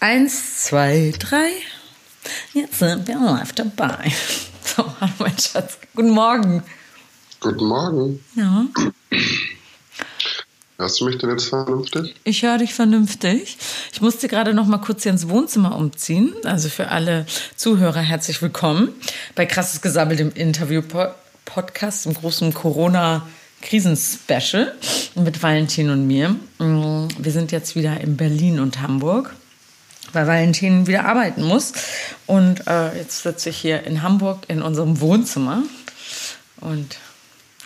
Eins, zwei, drei. Jetzt sind wir live dabei. So, hallo mein Schatz. Guten Morgen. Guten Morgen. Ja, Hörst du mich denn jetzt vernünftig? ich höre dich vernünftig. Ich musste gerade noch mal kurz hier ins Wohnzimmer umziehen. Also für alle Zuhörer herzlich willkommen bei Krasses Gesammelt im Interview-Podcast im großen Corona-Krisen-Special mit Valentin und mir. Mm, Wir sind jetzt wieder in Berlin und Hamburg. Weil Valentin wieder arbeiten muss. Und äh, jetzt sitze ich hier in Hamburg in unserem Wohnzimmer. Und,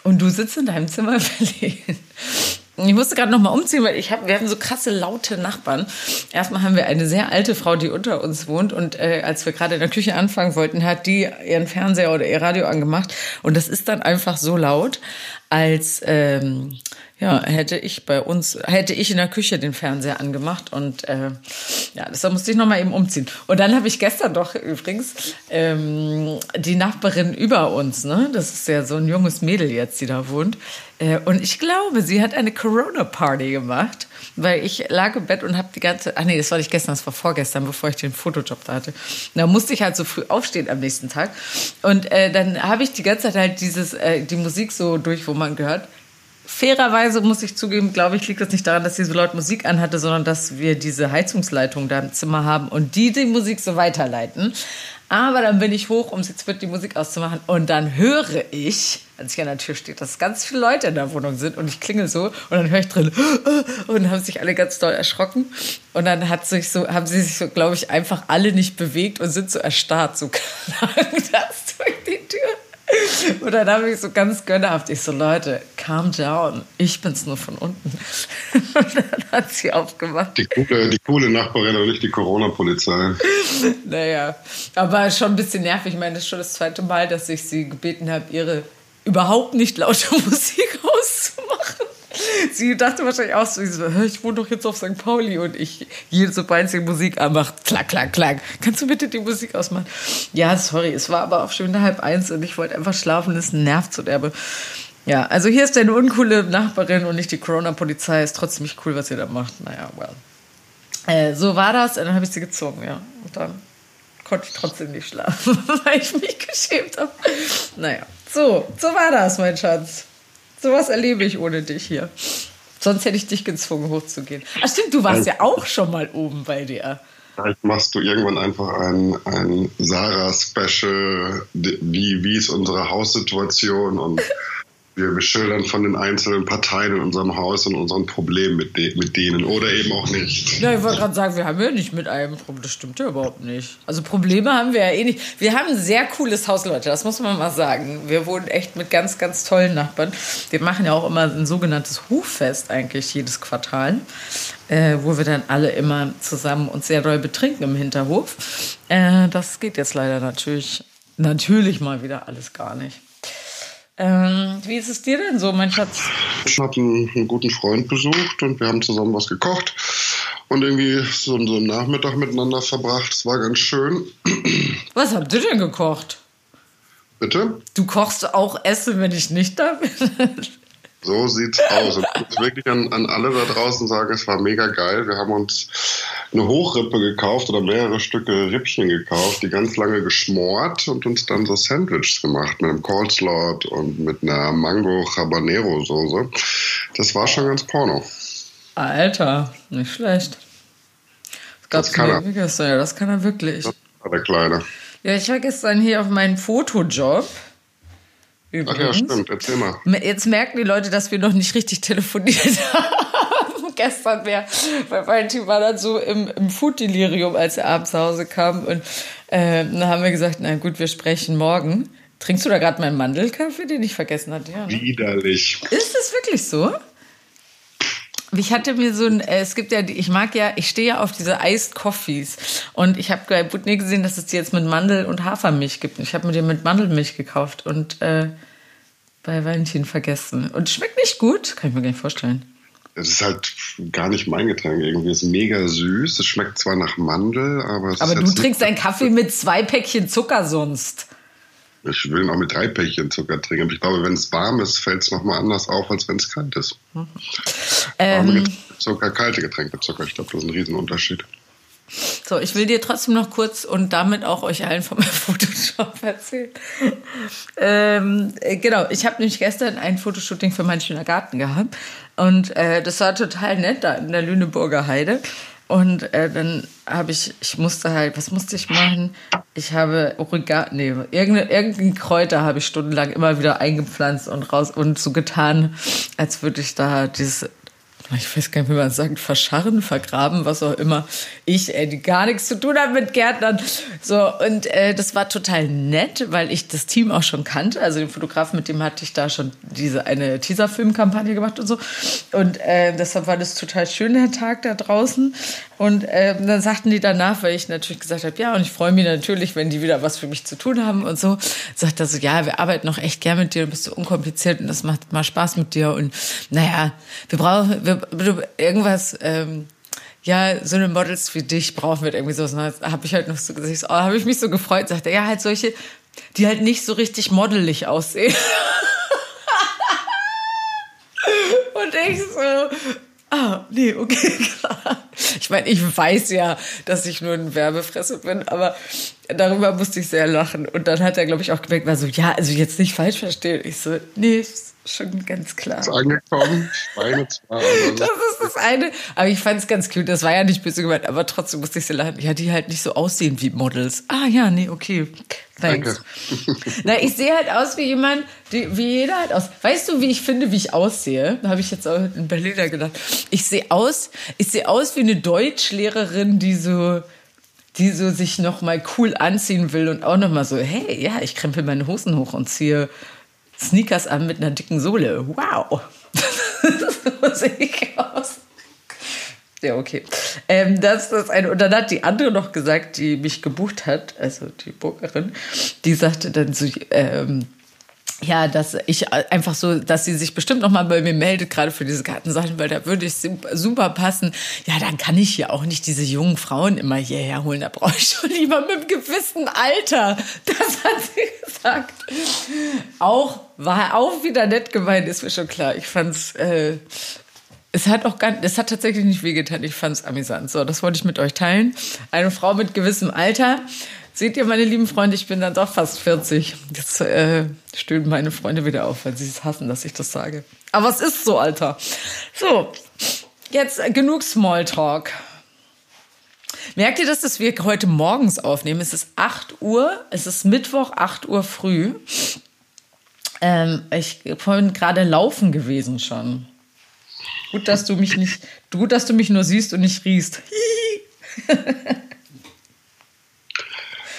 und du sitzt in deinem Zimmer in Berlin. Ich musste gerade noch mal umziehen, weil ich hab, wir haben so krasse laute Nachbarn. Erstmal haben wir eine sehr alte Frau, die unter uns wohnt und äh, als wir gerade in der Küche anfangen wollten, hat die ihren Fernseher oder ihr Radio angemacht und das ist dann einfach so laut, als ähm, ja hätte ich bei uns hätte ich in der Küche den Fernseher angemacht und äh, ja, deshalb musste ich noch mal eben umziehen. Und dann habe ich gestern doch übrigens ähm, die Nachbarin über uns, ne, das ist ja so ein junges Mädel jetzt, die da wohnt. Äh, Und ich glaube, sie hat eine Corona-Party gemacht, weil ich lag im Bett und habe die ganze, ach nee, das war nicht gestern, das war vorgestern, bevor ich den Fotojob da hatte. Da musste ich halt so früh aufstehen am nächsten Tag. Und äh, dann habe ich die ganze Zeit halt dieses, äh, die Musik so durch, wo man gehört. Fairerweise muss ich zugeben, glaube ich, liegt das nicht daran, dass sie so laut Musik anhatte, sondern dass wir diese Heizungsleitung da im Zimmer haben und die die Musik so weiterleiten. Aber dann bin ich hoch, um jetzt mit die Musik auszumachen. Und dann höre ich, als ich an der Tür stehe, dass ganz viele Leute in der Wohnung sind. Und ich klingel so und dann höre ich drin und haben sich alle ganz doll erschrocken. Und dann hat sich so, haben sie sich so, glaube ich, einfach alle nicht bewegt und sind so erstarrt, so klang das durch die Tür. Und dann habe ich so ganz gönnerhaft, ich so, Leute, calm down, ich bin's nur von unten. Und dann hat sie aufgemacht. Die coole, die coole Nachbarin und nicht die Corona-Polizei. Naja, aber schon ein bisschen nervig. Ich meine, das ist schon das zweite Mal, dass ich sie gebeten habe, ihre überhaupt nicht laute Musik auszumachen. Sie dachte wahrscheinlich auch so, so, "Hä, ich wohne doch jetzt auf St. Pauli und ich jede sobald sie Musik anmacht, klack, klack, klack. Kannst du bitte die Musik ausmachen? Ja, sorry, es war aber auch schon halb eins und ich wollte einfach schlafen, das nervt so derbe. Ja, also hier ist eine uncoole Nachbarin und nicht die Corona-Polizei. Ist trotzdem nicht cool, was ihr da macht. Naja, well. Äh, so war das und dann habe ich sie gezogen, ja. Und dann konnte ich trotzdem nicht schlafen, weil ich mich geschämt habe. Naja, so, so war das, mein Schatz. Sowas erlebe ich ohne dich hier. Sonst hätte ich dich gezwungen, hochzugehen. Ach stimmt, du warst ja auch schon mal oben bei dir. Vielleicht machst du irgendwann einfach ein, ein Sarah-Special, wie, wie ist unsere Haussituation und wir, wir schildern von den einzelnen Parteien in unserem Haus und unseren Problemen mit, de, mit denen oder eben auch nicht. Ja, ich wollte gerade sagen, wir haben ja nicht mit einem Problem. Das stimmt ja überhaupt nicht. Also Probleme haben wir ja eh nicht. Wir haben ein sehr cooles Haus, Leute. Das muss man mal sagen. Wir wohnen echt mit ganz, ganz tollen Nachbarn. Wir machen ja auch immer ein sogenanntes Hoffest eigentlich jedes Quartal, äh, wo wir dann alle immer zusammen uns sehr doll betrinken im Hinterhof. Äh, das geht jetzt leider natürlich, natürlich mal wieder alles gar nicht. Ähm, wie ist es dir denn so, mein Schatz? Ich habe einen, einen guten Freund besucht und wir haben zusammen was gekocht und irgendwie so, so einen Nachmittag miteinander verbracht. Es war ganz schön. Was habt ihr denn gekocht? Bitte? Du kochst auch Essen, wenn ich nicht da bin. So sieht's aus. Und ich muss wirklich an, an alle da draußen sagen, es war mega geil. Wir haben uns eine Hochrippe gekauft oder mehrere Stücke Rippchen gekauft, die ganz lange geschmort und uns dann so Sandwiches gemacht mit einem Coleslaw und mit einer Mango Habanero Soße. Das war schon ganz porno. Alter, nicht schlecht. Das, Das kann er. das kann er wirklich. Das war der Kleine. Ja, ich war gestern hier auf meinen Fotojob. Ach ja, Übrigens. stimmt. Erzähl mal. Jetzt merken die Leute, dass wir noch nicht richtig telefoniert haben. Gestern wäre, weil Valentin war dann so im, im Food-Delirium, als er abends nach Hause kam. Und äh, dann haben wir gesagt, na gut, wir sprechen morgen. Trinkst du da gerade meinen Mandelkaffee, den ich vergessen hatte? Ja, ne? Widerlich. Ist es wirklich so? Ich hatte mir so ein, äh, es gibt ja, die- ich mag ja, ich stehe ja auf diese Iced Coffees. Und ich habe bei Butney gesehen, dass es die jetzt mit Mandel- und Hafermilch gibt. Und Ich habe mir den mit Mandelmilch gekauft und äh, bei Valentin vergessen. Und schmeckt nicht gut, kann ich mir gar nicht vorstellen. Es ist halt gar nicht mein Getränk irgendwie. Es ist mega süß. Es schmeckt zwar nach Mandel, aber es Aber ist du jetzt trinkst einen Kaffee mit zwei Päckchen Zucker sonst. Ich will ihn auch mit drei Päckchen Zucker trinken. Aber ich glaube, wenn es warm ist, fällt es nochmal anders auf, als wenn es kalt ist. Warme Ähm, Zucker, kalte Getränke Zucker. Ich glaube, das ist ein Riesenunterschied. So, ich will dir trotzdem noch kurz und damit auch euch allen vom Photoshop erzählen. ähm, äh, genau, ich habe nämlich gestern ein Fotoshooting für meinen schöner Garten gehabt und äh, das war total nett da in der Lüneburger Heide. Und äh, dann habe ich, ich musste halt, was musste ich machen? Ich habe Oregano, nee, irgendein, irgendein Kräuter habe ich stundenlang immer wieder eingepflanzt und raus und so getan, als würde ich da dieses ich weiß gar nicht, wie man sagt, verscharren, vergraben, was auch immer. Ich, äh, die gar nichts zu tun hat mit Gärtnern. So, und äh, das war total nett, weil ich das Team auch schon kannte. Also den Fotografen, mit dem hatte ich da schon diese eine Teaser-Film-Kampagne gemacht und so. Und äh, deshalb war das total schön, der Tag da draußen. Und äh, dann sagten die danach, weil ich natürlich gesagt habe, ja, und ich freue mich natürlich, wenn die wieder was für mich zu tun haben und so, sagt er so, ja, wir arbeiten noch echt gern mit dir, du bist so unkompliziert und das macht mal Spaß mit dir. Und naja, wir brauchen, wir irgendwas, ähm, ja, so eine Models wie dich brauchen wir irgendwie so. Habe ich halt noch so gesagt, oh, habe ich mich so gefreut, sagt er, ja, halt solche, die halt nicht so richtig modelig aussehen. Und ich so, ah, nee, okay, klar. Ich meine, ich weiß ja, dass ich nur ein Werbefresse bin, aber darüber musste ich sehr lachen. Und dann hat er, glaube ich, auch gemerkt, war so, ja, also jetzt nicht falsch verstehen. Ich so, nee, schon ganz klar. Ist angekommen, Schweine zwar. das ist das eine. Aber ich fand es ganz cute. Das war ja nicht böse gemeint, aber trotzdem musste ich sie lachen. Ja, die halt nicht so aussehen wie Models. Ah ja, nee, okay. Thanks. Danke. Na, ich sehe halt aus wie jemand, die, wie jeder halt aus. Weißt du, wie ich finde, wie ich aussehe? Da habe ich jetzt auch in Berliner gedacht. Ich sehe aus, ich sehe aus wie eine Deutschlehrerin, die so die so sich noch mal cool anziehen will und auch noch mal so, hey, ja, ich krempel meine Hosen hoch und ziehe Sneakers an mit einer dicken Sohle. Wow. so sehe ich aus. Ja, okay. Ähm, das ist eine. Und dann hat die andere noch gesagt, die mich gebucht hat, also die Burgerin, die sagte dann so, ähm, ja, dass ich einfach so, dass sie sich bestimmt noch mal bei mir meldet, gerade für diese Gartensachen, weil da würde ich super passen. Ja, dann kann ich ja auch nicht diese jungen Frauen immer hierher holen. Da brauche ich schon lieber mit einem gewissen Alter. Das hat sie gesagt. Auch, war auch wieder nett gemeint, ist mir schon klar. Ich fand's, äh, es hat auch gar, es hat tatsächlich nicht wehgetan. Ich fand's amüsant. So, das wollte ich mit euch teilen. Eine Frau mit gewissem Alter Seht ihr, meine lieben Freunde, ich bin dann doch fast 40. Jetzt äh, stöhnen meine Freunde wieder auf, weil sie es hassen, dass ich das sage. Aber es ist so, Alter. So, jetzt genug Smalltalk. Merkt ihr das, dass wir heute morgens aufnehmen? Es ist 8 Uhr, es ist Mittwoch, 8 Uhr früh. Ähm, ich bin gerade laufen gewesen schon. Gut, dass du mich nicht, gut, dass du mich nur siehst und nicht riechst.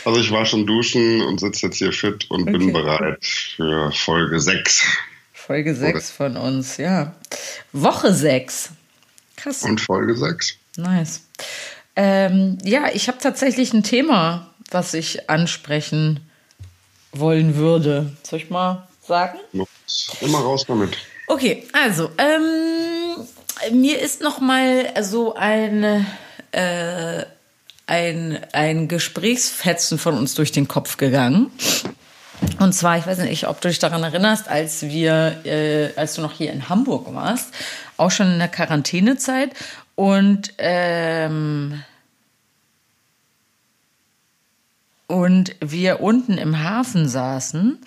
Also ich war schon duschen und sitze jetzt hier fit und okay. bin bereit für Folge 6. Folge 6 von uns, ja. Woche 6. Krass. Und Folge 6. Nice. Ähm, ja, ich habe tatsächlich ein Thema, was ich ansprechen wollen würde. Soll ich mal sagen? Immer raus damit. Okay, also ähm, mir ist noch mal so ein äh, ein, ein Gesprächsfetzen von uns durch den Kopf gegangen. Und zwar, ich weiß nicht, ob du dich daran erinnerst, als wir, äh, als du noch hier in Hamburg warst, auch schon in der Quarantänezeit und ähm, und wir unten im Hafen saßen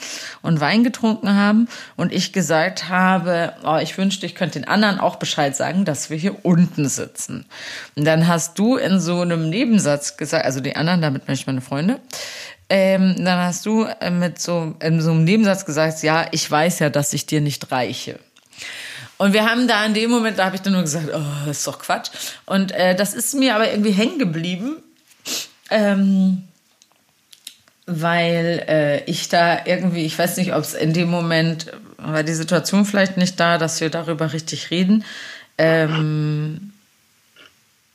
und Wein getrunken haben und ich gesagt habe, oh, ich wünschte, ich könnte den anderen auch Bescheid sagen, dass wir hier unten sitzen. Und dann hast du in so einem Nebensatz gesagt, also die anderen, damit meine ich meine Freunde, ähm, dann hast du äh, mit so, in so einem Nebensatz gesagt, ja, ich weiß ja, dass ich dir nicht reiche. Und wir haben da in dem Moment, da habe ich dann nur gesagt, oh, ist doch Quatsch. Und äh, das ist mir aber irgendwie hängen geblieben. Ähm, weil äh, ich da irgendwie, ich weiß nicht, ob es in dem Moment, war die Situation vielleicht nicht da, dass wir darüber richtig reden. Ähm,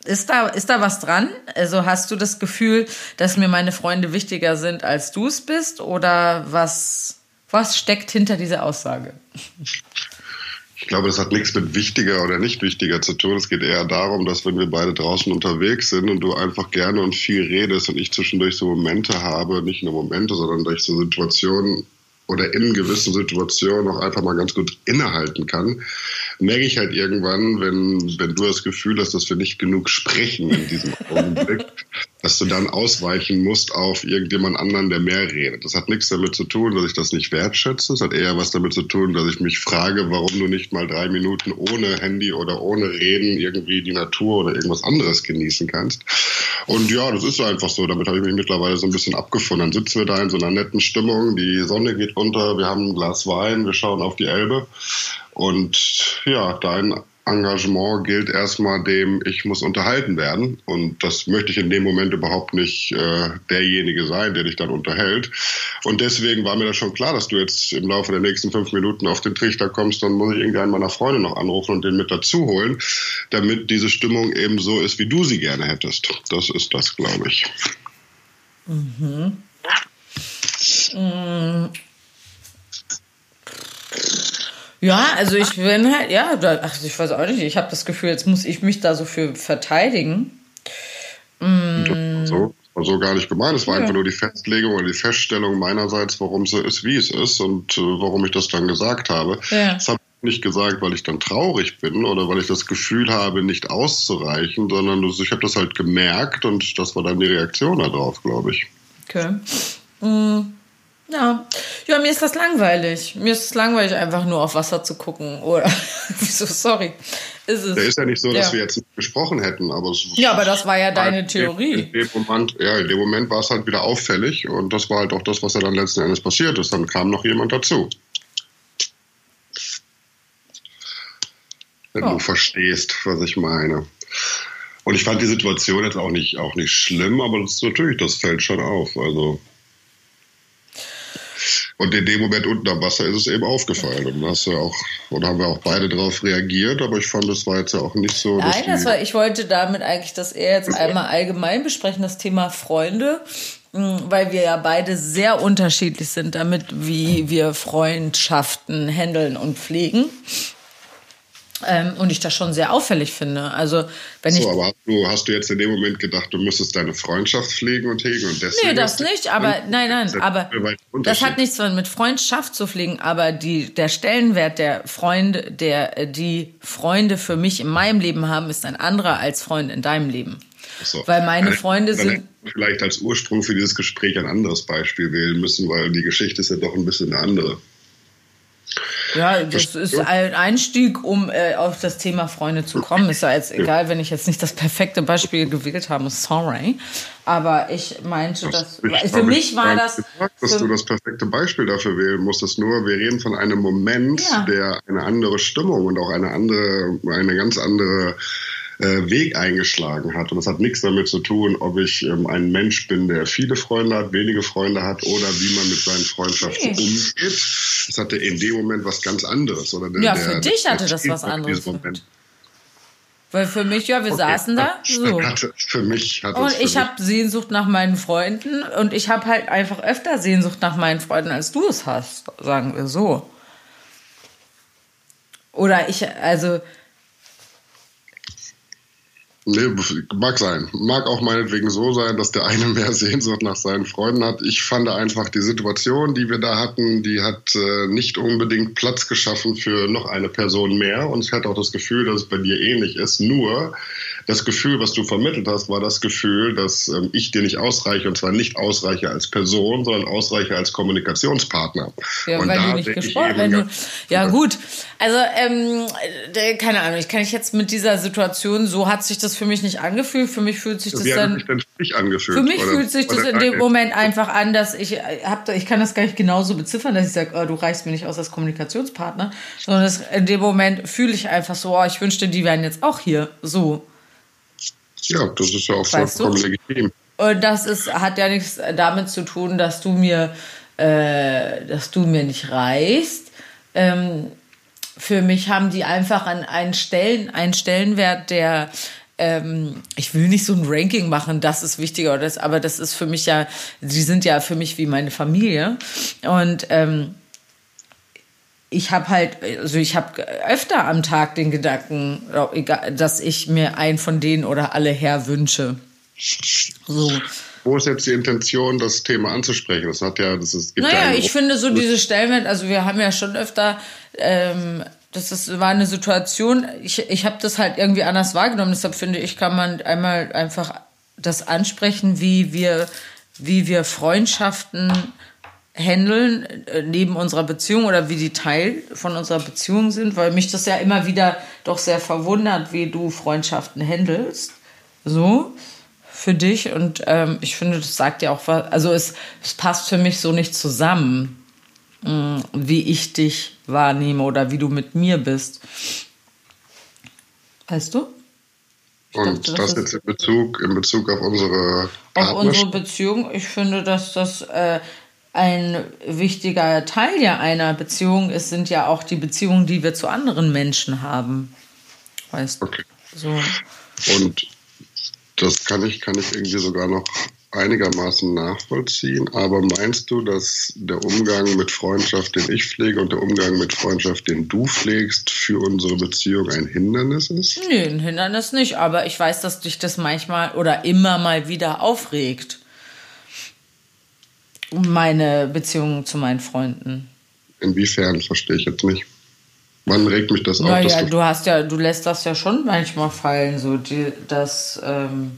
ist da, ist da was dran? Also hast du das Gefühl, dass mir meine Freunde wichtiger sind, als du es bist? Oder was, was steckt hinter dieser Aussage? Ich glaube, das hat nichts mit wichtiger oder nicht wichtiger zu tun. Es geht eher darum, dass wenn wir beide draußen unterwegs sind und du einfach gerne und viel redest und ich zwischendurch so Momente habe, nicht nur Momente, sondern durch so Situationen oder in gewissen Situationen auch einfach mal ganz gut innehalten kann, merke ich halt irgendwann, wenn, wenn du das Gefühl hast, dass wir nicht genug sprechen in diesem Augenblick, dass du dann ausweichen musst auf irgendjemand anderen, der mehr redet. Das hat nichts damit zu tun, dass ich das nicht wertschätze. Es hat eher was damit zu tun, dass ich mich frage, warum du nicht mal drei Minuten ohne Handy oder ohne Reden irgendwie die Natur oder irgendwas anderes genießen kannst. Und ja, das ist einfach so. Damit habe ich mich mittlerweile so ein bisschen abgefunden. Dann sitzen wir da in so einer netten Stimmung. Die Sonne geht unter. Wir haben ein Glas Wein. Wir schauen auf die Elbe. Und ja, dein Engagement gilt erstmal dem, ich muss unterhalten werden. Und das möchte ich in dem Moment überhaupt nicht äh, derjenige sein, der dich dann unterhält. Und deswegen war mir das schon klar, dass du jetzt im Laufe der nächsten fünf Minuten auf den Trichter kommst. Dann muss ich irgendeinen meiner Freunde noch anrufen und den mit dazu holen, damit diese Stimmung eben so ist, wie du sie gerne hättest. Das ist das, glaube ich. Mhm. Mhm. Ja, also ich bin halt, ja, ach, ich weiß auch nicht, ich habe das Gefühl, jetzt muss ich mich da so für verteidigen. Mm. So, so gar nicht gemeint. Es war ja. einfach nur die Festlegung oder die Feststellung meinerseits, warum es so ist, wie es ist und äh, warum ich das dann gesagt habe. Ja. Das habe ich nicht gesagt, weil ich dann traurig bin oder weil ich das Gefühl habe, nicht auszureichen, sondern ich habe das halt gemerkt und das war dann die Reaktion darauf, glaube ich. Okay. Mm. Ja. ja, mir ist das langweilig. Mir ist es langweilig, einfach nur auf Wasser zu gucken. Oder wieso, sorry. Ist es. Der ist ja nicht so, dass ja. wir jetzt nicht gesprochen hätten, aber es, Ja, aber das war ja deine Theorie. In dem Moment, ja, in dem Moment war es halt wieder auffällig und das war halt auch das, was ja dann letzten Endes passiert ist. Dann kam noch jemand dazu. Wenn oh. du verstehst, was ich meine. Und ich fand die Situation jetzt auch nicht, auch nicht schlimm, aber das ist natürlich, das fällt schon auf. Also und in dem Moment unten am Wasser ist es eben aufgefallen. Und hast du auch, und haben wir auch beide darauf reagiert, aber ich fand, das war jetzt ja auch nicht so. Nein, das war, ich wollte damit eigentlich das eher jetzt einmal allgemein besprechen, das Thema Freunde, hm, weil wir ja beide sehr unterschiedlich sind damit, wie wir Freundschaften handeln und pflegen. Ähm, und ich das schon sehr auffällig finde. Also, wenn so, ich aber hast du, hast du jetzt in dem Moment gedacht, du müsstest deine Freundschaft pflegen und hegen und deswegen. Nee, das nicht, aber nein, nein, aber das hat nichts mit Freundschaft zu pflegen, aber die, der Stellenwert der Freunde, der die Freunde für mich in meinem Leben haben, ist ein anderer als Freunde in deinem Leben. So. Weil meine Freunde sind. Vielleicht als Ursprung für dieses Gespräch ein anderes Beispiel wählen müssen, weil die Geschichte ist ja doch ein bisschen eine andere. Ja, das ist ein Einstieg, um äh, auf das Thema Freunde zu kommen. Ist ja jetzt egal, wenn ich jetzt nicht das perfekte Beispiel gewählt habe, sorry. Aber ich meinte, dass ich, für mich war das. Gesagt, dass du das perfekte Beispiel dafür wählen musstest. Nur wir reden von einem Moment, ja. der eine andere Stimmung und auch eine andere, eine ganz andere äh, Weg eingeschlagen hat. Und das hat nichts damit zu tun, ob ich ähm, ein Mensch bin, der viele Freunde hat, wenige Freunde hat oder wie man mit seinen Freundschaften nee. umgeht. Das hatte in dem Moment was ganz anderes. Oder der, ja, für der, dich hatte das was anderes. Weil für mich, ja, wir okay. saßen da. So. Hatte, für mich hat Und ich habe Sehnsucht nach meinen Freunden und ich habe halt einfach öfter Sehnsucht nach meinen Freunden, als du es hast, sagen wir so. Oder ich, also Nee, mag sein. Mag auch meinetwegen so sein, dass der eine mehr Sehnsucht nach seinen Freunden hat. Ich fand einfach die Situation, die wir da hatten, die hat äh, nicht unbedingt Platz geschaffen für noch eine Person mehr. Und ich hatte auch das Gefühl, dass es bei dir ähnlich ist. Nur das Gefühl, was du vermittelt hast, war das Gefühl, dass ähm, ich dir nicht ausreiche. Und zwar nicht ausreiche als Person, sondern ausreiche als Kommunikationspartner. Ja, und weil du nicht gesprochen hast. Ja, gut. Also, ähm, keine Ahnung, ich kann ich jetzt mit dieser Situation, so hat sich das für mich nicht angefühlt. Für mich fühlt sich das Wie dann. Hat sich denn für, angefühlt, für mich oder, fühlt sich das in dem Moment einfach an, dass ich äh, hab, ich kann das gar nicht genauso beziffern, dass ich sage, oh, du reichst mir nicht aus als Kommunikationspartner, sondern das, in dem Moment fühle ich einfach so, oh, ich wünschte, die wären jetzt auch hier. So. Ja, das ist ja auch vollkommen legitim. Und das ist, hat ja nichts damit zu tun, dass du mir, äh, dass du mir nicht reichst. Ähm, für mich haben die einfach einen, Stellen, einen Stellenwert, der ähm, ich will nicht so ein Ranking machen, das ist wichtiger oder das, aber das ist für mich ja, sie sind ja für mich wie meine Familie. Und ähm, ich habe halt, also ich habe öfter am Tag den Gedanken, dass ich mir einen von denen oder alle her wünsche. So. Wo ist jetzt die Intention, das Thema anzusprechen? Das hat ja, das ist. Naja, ich finde so diese Stellenwert, also wir haben ja schon öfter ähm, das ist, war eine Situation, ich, ich habe das halt irgendwie anders wahrgenommen, deshalb finde ich, kann man einmal einfach das ansprechen, wie wir, wie wir Freundschaften handeln äh, neben unserer Beziehung oder wie die Teil von unserer Beziehung sind, weil mich das ja immer wieder doch sehr verwundert, wie du Freundschaften handelst. So für dich und ähm, ich finde, das sagt ja auch was, also es, es passt für mich so nicht zusammen, mm, wie ich dich wahrnehme oder wie du mit mir bist. Weißt du? Und dachte, das, das jetzt in Bezug, in Bezug auf unsere Auf unsere Beziehung. Ich finde, dass das äh, ein wichtiger Teil ja einer Beziehung ist, sind ja auch die Beziehungen, die wir zu anderen Menschen haben. Weißt du? Okay. So. Und das kann ich, kann ich irgendwie sogar noch einigermaßen nachvollziehen. Aber meinst du, dass der Umgang mit Freundschaft, den ich pflege, und der Umgang mit Freundschaft, den du pflegst, für unsere Beziehung ein Hindernis ist? Nee, ein Hindernis nicht. Aber ich weiß, dass dich das manchmal oder immer mal wieder aufregt. Meine Beziehung zu meinen Freunden. Inwiefern verstehe ich jetzt nicht. Wann regt mich das auf? Naja, du, du hast ja, du lässt das ja schon manchmal fallen, so die, dass ähm,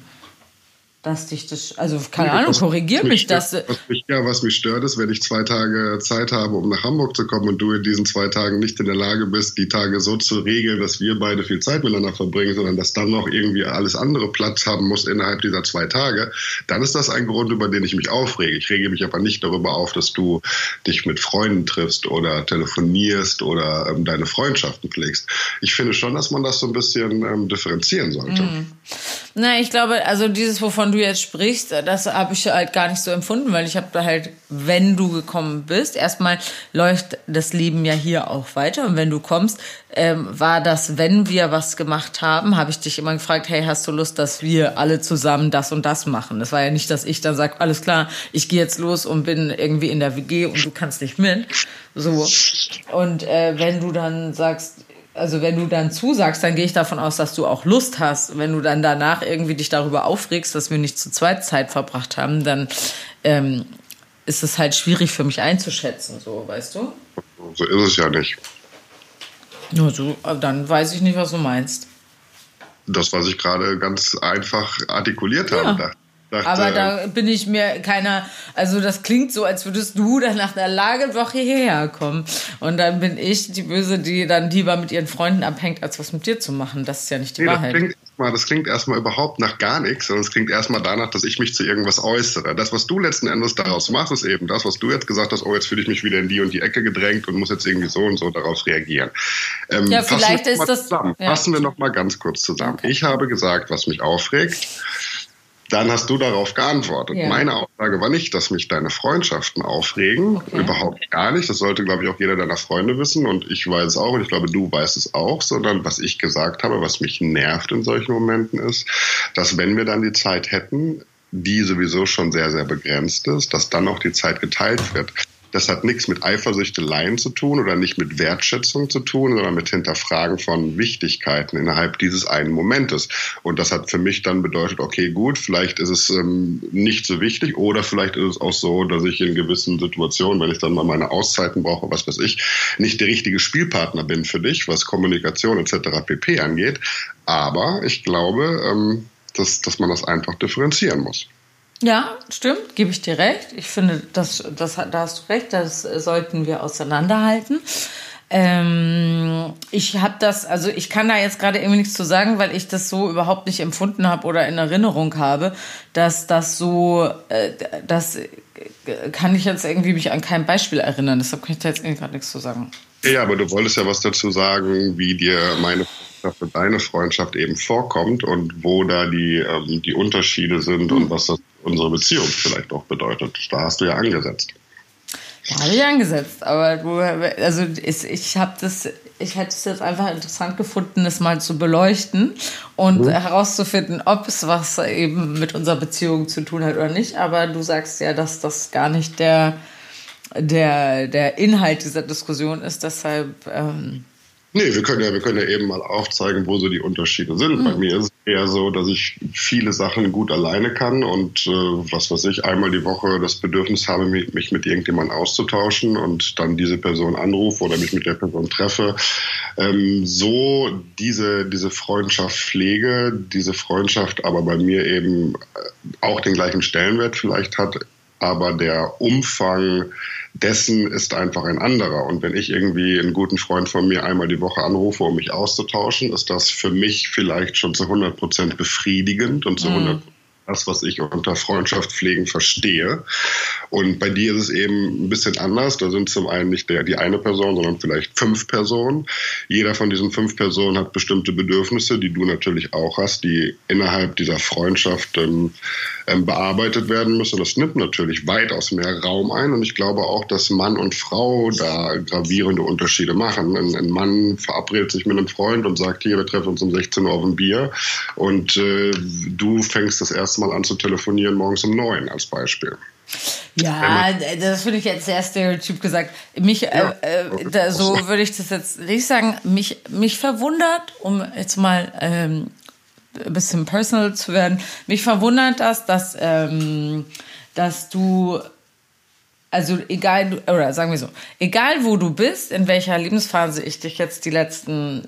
dass dich das, also keine Ahnung, korrigier mich, das. Was mich, ja, was mich stört, ist, wenn ich zwei Tage Zeit habe, um nach Hamburg zu kommen und du in diesen zwei Tagen nicht in der Lage bist, die Tage so zu regeln, dass wir beide viel Zeit miteinander verbringen, sondern dass dann noch irgendwie alles andere Platz haben muss innerhalb dieser zwei Tage, dann ist das ein Grund, über den ich mich aufrege. Ich rege mich aber nicht darüber auf, dass du dich mit Freunden triffst oder telefonierst oder ähm, deine Freundschaften pflegst. Ich finde schon, dass man das so ein bisschen ähm, differenzieren sollte. Mhm. Na, ich glaube, also dieses, wovon du jetzt sprichst, das habe ich halt gar nicht so empfunden, weil ich habe da halt, wenn du gekommen bist, erstmal läuft das Leben ja hier auch weiter und wenn du kommst, ähm, war das, wenn wir was gemacht haben, habe ich dich immer gefragt, hey, hast du Lust, dass wir alle zusammen das und das machen? Das war ja nicht, dass ich dann sage, alles klar, ich gehe jetzt los und bin irgendwie in der WG und du kannst nicht mit. So. Und äh, wenn du dann sagst, also wenn du dann zusagst, dann gehe ich davon aus, dass du auch Lust hast. Wenn du dann danach irgendwie dich darüber aufregst, dass wir nicht zu zweit Zeit verbracht haben, dann ähm, ist es halt schwierig für mich einzuschätzen, so, weißt du? So ist es ja nicht. Nur so, dann weiß ich nicht, was du meinst. Das, was ich gerade ganz einfach artikuliert ja. habe, Dachte, aber da bin ich mir keiner, also das klingt so, als würdest du dann nach einer Lagerwoche hierher kommen. Und dann bin ich die Böse, die dann lieber mit ihren Freunden abhängt, als was mit dir zu machen. Das ist ja nicht die nee, Wahrheit. Das klingt, erstmal, das klingt erstmal überhaupt nach gar nichts, sondern es klingt erstmal danach, dass ich mich zu irgendwas äußere. Das, was du letzten Endes daraus machst, ist eben das, was du jetzt gesagt hast, oh, jetzt fühle ich mich wieder in die und die Ecke gedrängt und muss jetzt irgendwie so und so darauf reagieren. Ähm, ja, vielleicht ist das. Zusammen. Ja. Fassen wir noch mal ganz kurz zusammen. Okay. Ich habe gesagt, was mich aufregt dann hast du darauf geantwortet. Ja. Meine Aussage war nicht, dass mich deine Freundschaften aufregen. Okay. Überhaupt gar nicht. Das sollte, glaube ich, auch jeder deiner Freunde wissen. Und ich weiß es auch und ich glaube, du weißt es auch. Sondern was ich gesagt habe, was mich nervt in solchen Momenten ist, dass wenn wir dann die Zeit hätten, die sowieso schon sehr, sehr begrenzt ist, dass dann auch die Zeit geteilt wird. Das hat nichts mit Eifersüchteleien zu tun oder nicht mit Wertschätzung zu tun, sondern mit Hinterfragen von Wichtigkeiten innerhalb dieses einen Momentes. Und das hat für mich dann bedeutet, okay, gut, vielleicht ist es ähm, nicht so wichtig oder vielleicht ist es auch so, dass ich in gewissen Situationen, wenn ich dann mal meine Auszeiten brauche, was weiß ich, nicht der richtige Spielpartner bin für dich, was Kommunikation etc. pp angeht. Aber ich glaube, ähm, dass, dass man das einfach differenzieren muss. Ja, stimmt, gebe ich dir recht. Ich finde, das, das, da hast du recht, das sollten wir auseinanderhalten. Ähm, ich habe das, also ich kann da jetzt gerade irgendwie nichts zu sagen, weil ich das so überhaupt nicht empfunden habe oder in Erinnerung habe, dass das so, äh, das kann ich jetzt irgendwie mich an kein Beispiel erinnern. Deshalb kann ich da jetzt irgendwie gerade nichts zu sagen. Ja, aber du wolltest ja was dazu sagen, wie dir meine Freundschaft und deine Freundschaft eben vorkommt und wo da die, ähm, die Unterschiede sind und was das unsere Beziehung vielleicht auch bedeutet. Da hast du ja angesetzt. Ja, habe ich angesetzt, aber du, also ich, ich habe das, ich hätte es jetzt einfach interessant gefunden, es mal zu beleuchten und mhm. herauszufinden, ob es was eben mit unserer Beziehung zu tun hat oder nicht. Aber du sagst ja, dass das gar nicht der, der, der Inhalt dieser Diskussion ist. Deshalb ähm, Nee, wir können ja, wir können ja eben mal aufzeigen, wo so die Unterschiede sind. Mhm. Bei mir ist es eher so, dass ich viele Sachen gut alleine kann und äh, was weiß ich, einmal die Woche das Bedürfnis habe, mich, mich mit irgendjemandem auszutauschen und dann diese Person anrufe oder mich mit der Person treffe. Ähm, so diese, diese Freundschaft pflege, diese Freundschaft aber bei mir eben auch den gleichen Stellenwert vielleicht hat, aber der Umfang dessen ist einfach ein anderer. Und wenn ich irgendwie einen guten Freund von mir einmal die Woche anrufe, um mich auszutauschen, ist das für mich vielleicht schon zu 100 Prozent befriedigend und zu 100 mhm das, was ich unter Freundschaft pflegen verstehe. Und bei dir ist es eben ein bisschen anders. Da sind zum einen nicht der, die eine Person, sondern vielleicht fünf Personen. Jeder von diesen fünf Personen hat bestimmte Bedürfnisse, die du natürlich auch hast, die innerhalb dieser Freundschaft ähm, ähm, bearbeitet werden müssen. Das nimmt natürlich weitaus mehr Raum ein. Und ich glaube auch, dass Mann und Frau da gravierende Unterschiede machen. Ein, ein Mann verabredet sich mit einem Freund und sagt, hier, wir treffen uns um 16 Uhr auf ein Bier. Und äh, du fängst das erste Mal an zu telefonieren morgens um neun als Beispiel. Ja, das finde ich jetzt sehr stereotyp gesagt. Mich, ja, äh, äh, da, so würde ich das jetzt nicht sagen. Mich, mich verwundert, um jetzt mal ähm, ein bisschen personal zu werden, mich verwundert das, dass, ähm, dass du, also egal, oder sagen wir so, egal wo du bist, in welcher Lebensphase ich dich jetzt die letzten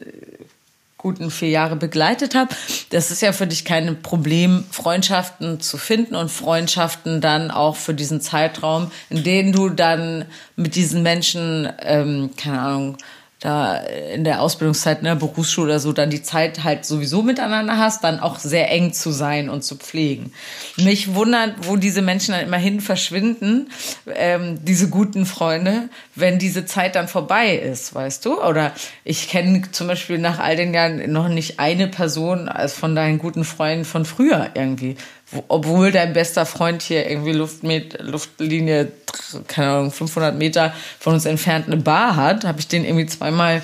guten vier Jahre begleitet habe, das ist ja für dich kein Problem, Freundschaften zu finden und Freundschaften dann auch für diesen Zeitraum, in dem du dann mit diesen Menschen, ähm, keine Ahnung, da in der Ausbildungszeit, ne, Berufsschule oder so, dann die Zeit halt sowieso miteinander hast, dann auch sehr eng zu sein und zu pflegen. Mich wundert, wo diese Menschen dann immerhin verschwinden, ähm, diese guten Freunde, wenn diese Zeit dann vorbei ist, weißt du? Oder ich kenne zum Beispiel nach all den Jahren noch nicht eine Person als von deinen guten Freunden von früher irgendwie obwohl dein bester Freund hier irgendwie Luftmet Luftlinie, keine Ahnung, 500 Meter von uns entfernt eine Bar hat, habe ich den irgendwie zweimal,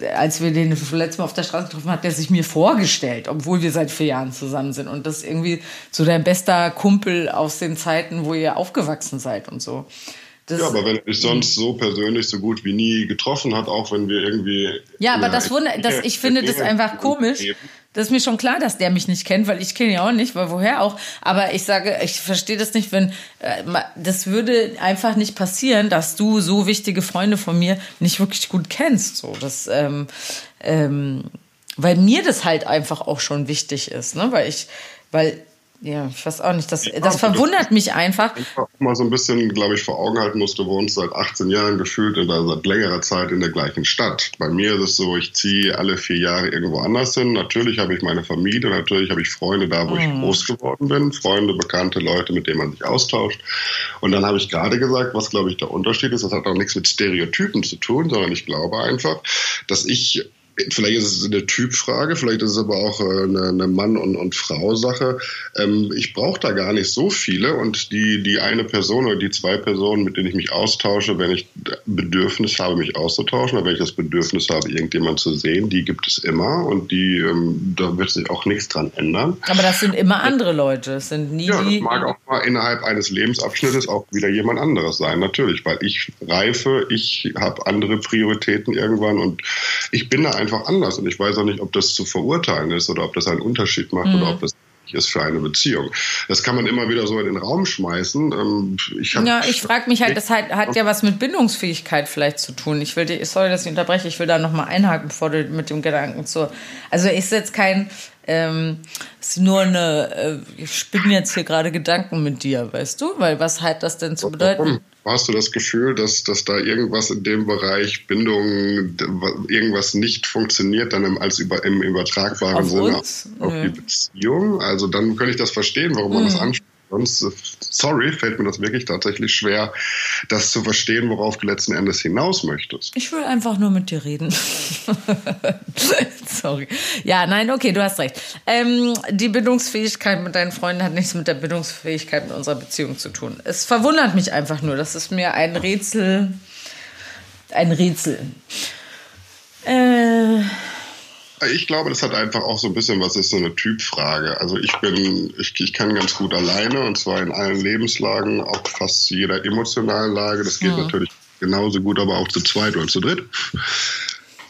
äh, als wir den letztes Mal auf der Straße getroffen hat der sich mir vorgestellt, obwohl wir seit vier Jahren zusammen sind. Und das ist irgendwie so dein bester Kumpel aus den Zeiten, wo ihr aufgewachsen seid und so. Das ja, aber wenn er dich sonst so persönlich so gut wie nie getroffen hat, auch wenn wir irgendwie. Ja, aber das wundert, das, ich finde das einfach komisch. Das ist mir schon klar, dass der mich nicht kennt, weil ich kenne ihn ja auch nicht, weil woher auch. Aber ich sage, ich verstehe das nicht, wenn äh, das würde einfach nicht passieren, dass du so wichtige Freunde von mir nicht wirklich gut kennst. So, das, ähm, ähm, weil mir das halt einfach auch schon wichtig ist, ne? Weil ich, weil ja, ich weiß auch nicht. Das, das verwundert mich einfach. Ich mal so ein bisschen, glaube ich, vor Augen halten musst, du wohnst seit 18 Jahren gefühlt oder seit längerer Zeit in der gleichen Stadt. Bei mir ist es so, ich ziehe alle vier Jahre irgendwo anders hin. Natürlich habe ich meine Familie, natürlich habe ich Freunde da, wo mhm. ich groß geworden bin. Freunde, bekannte Leute, mit denen man sich austauscht. Und dann habe ich gerade gesagt, was, glaube ich, der Unterschied ist. Das hat auch nichts mit Stereotypen zu tun, sondern ich glaube einfach, dass ich Vielleicht ist es eine Typfrage, vielleicht ist es aber auch äh, eine, eine Mann- und, und Frau-Sache. Ähm, ich brauche da gar nicht so viele und die, die eine Person oder die zwei Personen, mit denen ich mich austausche, wenn ich Bedürfnis habe, mich auszutauschen oder wenn ich das Bedürfnis habe, irgendjemand zu sehen, die gibt es immer und die, ähm, da wird sich auch nichts dran ändern. Aber das sind immer andere Leute, das sind nie Ja, das mag auch mal innerhalb eines Lebensabschnittes auch wieder jemand anderes sein, natürlich, weil ich reife, ich habe andere Prioritäten irgendwann und ich bin da einfach anders. Und ich weiß auch nicht, ob das zu verurteilen ist oder ob das einen Unterschied macht mhm. oder ob das ist für eine Beziehung. Das kann man immer wieder so in den Raum schmeißen. Ähm, ich ja, ich frage mich halt, das hat, hat, ja was mit Bindungsfähigkeit vielleicht zu tun. Ich will, sorry, dass ich unterbreche, ich will da nochmal einhaken, bevor du mit dem Gedanken zu. Also ist jetzt kein, ähm, ist nur eine, äh, ich spinne jetzt hier gerade Gedanken mit dir, weißt du? Weil was hat das denn zu bedeuten? Warum? Hast du das Gefühl, dass, dass da irgendwas in dem Bereich Bindung, irgendwas nicht funktioniert, dann im, als über, im übertragbaren auf Sinne uns? auf Nö. die Beziehung? Also dann könnte ich das verstehen, warum man hm. das anspricht. Sonst, sorry, fällt mir das wirklich tatsächlich schwer, das zu verstehen, worauf du letzten Endes hinaus möchtest. Ich will einfach nur mit dir reden. sorry. Ja, nein, okay, du hast recht. Ähm, die Bindungsfähigkeit mit deinen Freunden hat nichts mit der Bindungsfähigkeit mit unserer Beziehung zu tun. Es verwundert mich einfach nur. Das ist mir ein Rätsel. Ein Rätsel. Äh. Ich glaube, das hat einfach auch so ein bisschen was ist so eine Typfrage. Also ich bin, ich, ich kann ganz gut alleine und zwar in allen Lebenslagen, auch fast jeder emotionalen Lage. Das geht ja. natürlich genauso gut, aber auch zu zweit oder zu dritt.